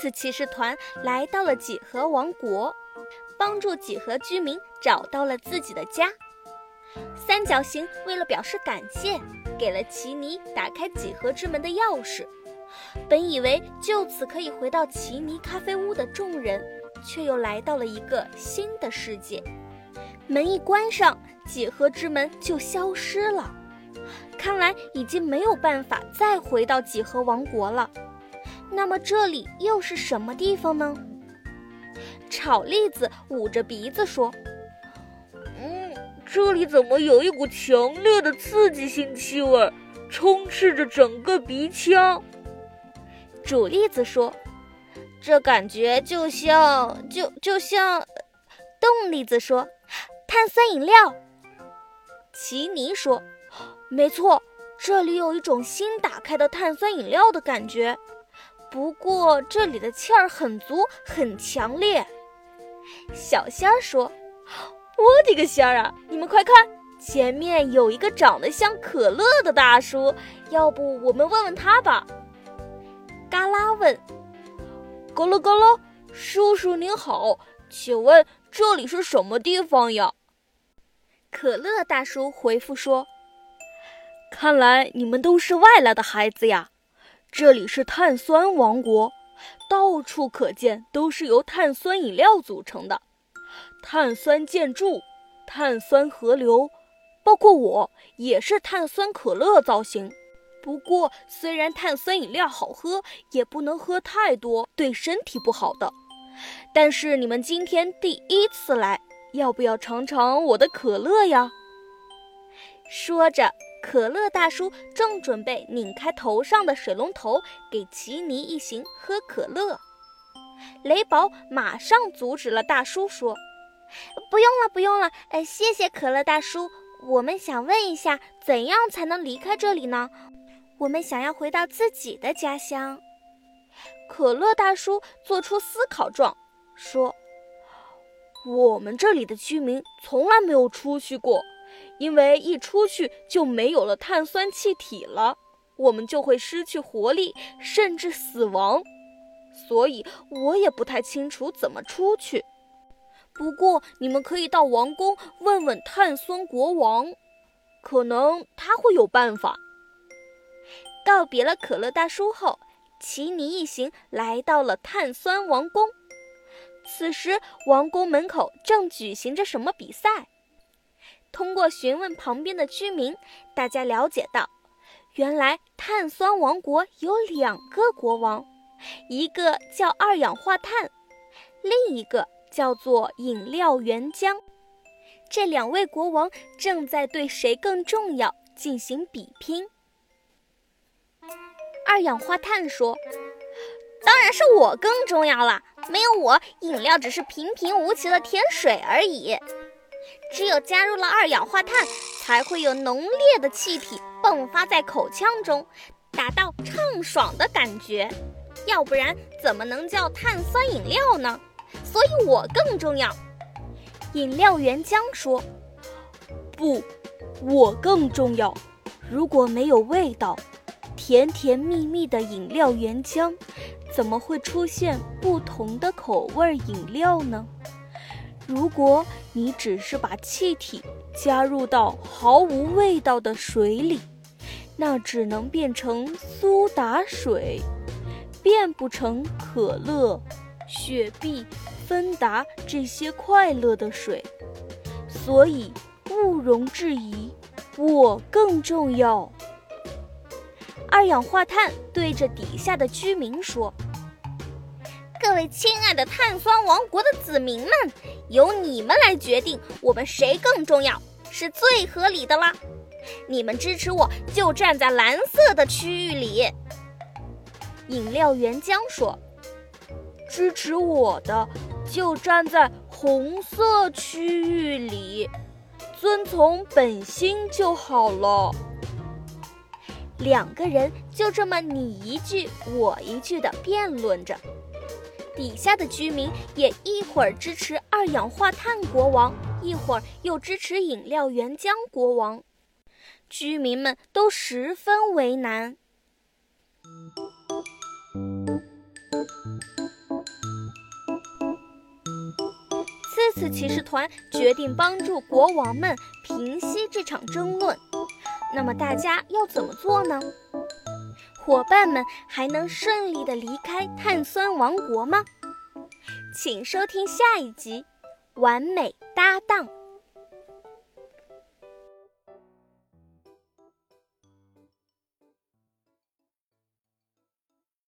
次骑士团来到了几何王国，帮助几何居民找到了自己的家。三角形为了表示感谢，给了奇尼打开几何之门的钥匙。本以为就此可以回到奇尼咖啡屋的众人，却又来到了一个新的世界。门一关上，几何之门就消失了。看来已经没有办法再回到几何王国了。那么这里又是什么地方呢？炒栗子捂着鼻子说：“嗯，这里怎么有一股强烈的刺激性气味，充斥着整个鼻腔？”煮栗子说：“这感觉就像……就就像……”冻栗子说：“碳酸饮料。”奇尼说：“没错，这里有一种新打开的碳酸饮料的感觉。”不过这里的气儿很足，很强烈。小仙儿说：“我的个仙儿啊！你们快看，前面有一个长得像可乐的大叔，要不我们问问他吧？”嘎啦问：“咕噜咕噜，叔叔您好，请问这里是什么地方呀？”可乐大叔回复说：“看来你们都是外来的孩子呀。”这里是碳酸王国，到处可见都是由碳酸饮料组成的，碳酸建筑、碳酸河流，包括我也是碳酸可乐造型。不过，虽然碳酸饮料好喝，也不能喝太多，对身体不好的。但是你们今天第一次来，要不要尝尝我的可乐呀？说着。可乐大叔正准备拧开头上的水龙头，给奇尼一行喝可乐。雷宝马上阻止了大叔，说：“不用了，不用了，呃，谢谢可乐大叔。我们想问一下，怎样才能离开这里呢？我们想要回到自己的家乡。”可乐大叔做出思考状，说：“我们这里的居民从来没有出去过。”因为一出去就没有了碳酸气体了，我们就会失去活力，甚至死亡。所以我也不太清楚怎么出去。不过你们可以到王宫问问碳酸国王，可能他会有办法。告别了可乐大叔后，奇尼一行来到了碳酸王宫。此时，王宫门口正举行着什么比赛？通过询问旁边的居民，大家了解到，原来碳酸王国有两个国王，一个叫二氧化碳，另一个叫做饮料原浆。这两位国王正在对谁更重要进行比拼。二氧化碳说：“当然是我更重要了，没有我，饮料只是平平无奇的甜水而已。”只有加入了二氧化碳，才会有浓烈的气体迸发在口腔中，达到畅爽的感觉。要不然怎么能叫碳酸饮料呢？所以我更重要。饮料原浆说：“不，我更重要。如果没有味道，甜甜蜜蜜的饮料原浆，怎么会出现不同的口味饮料呢？”如果你只是把气体加入到毫无味道的水里，那只能变成苏打水，变不成可乐、雪碧、芬达这些快乐的水。所以毋容置疑，我更重要。二氧化碳对着底下的居民说。亲爱的碳酸王国的子民们，由你们来决定我们谁更重要，是最合理的啦。你们支持我，就站在蓝色的区域里。饮料原浆说：“支持我的，就站在红色区域里，遵从本心就好了。”两个人就这么你一句我一句的辩论着。底下的居民也一会儿支持二氧化碳国王一会儿又支持饮料原浆国王。居民们都十分为难。这次骑士团决定帮助国王们平息这场争论。那么大家要怎么做呢？伙伴们还能顺利的离开碳酸王国吗？请收听下一集《完美搭档》。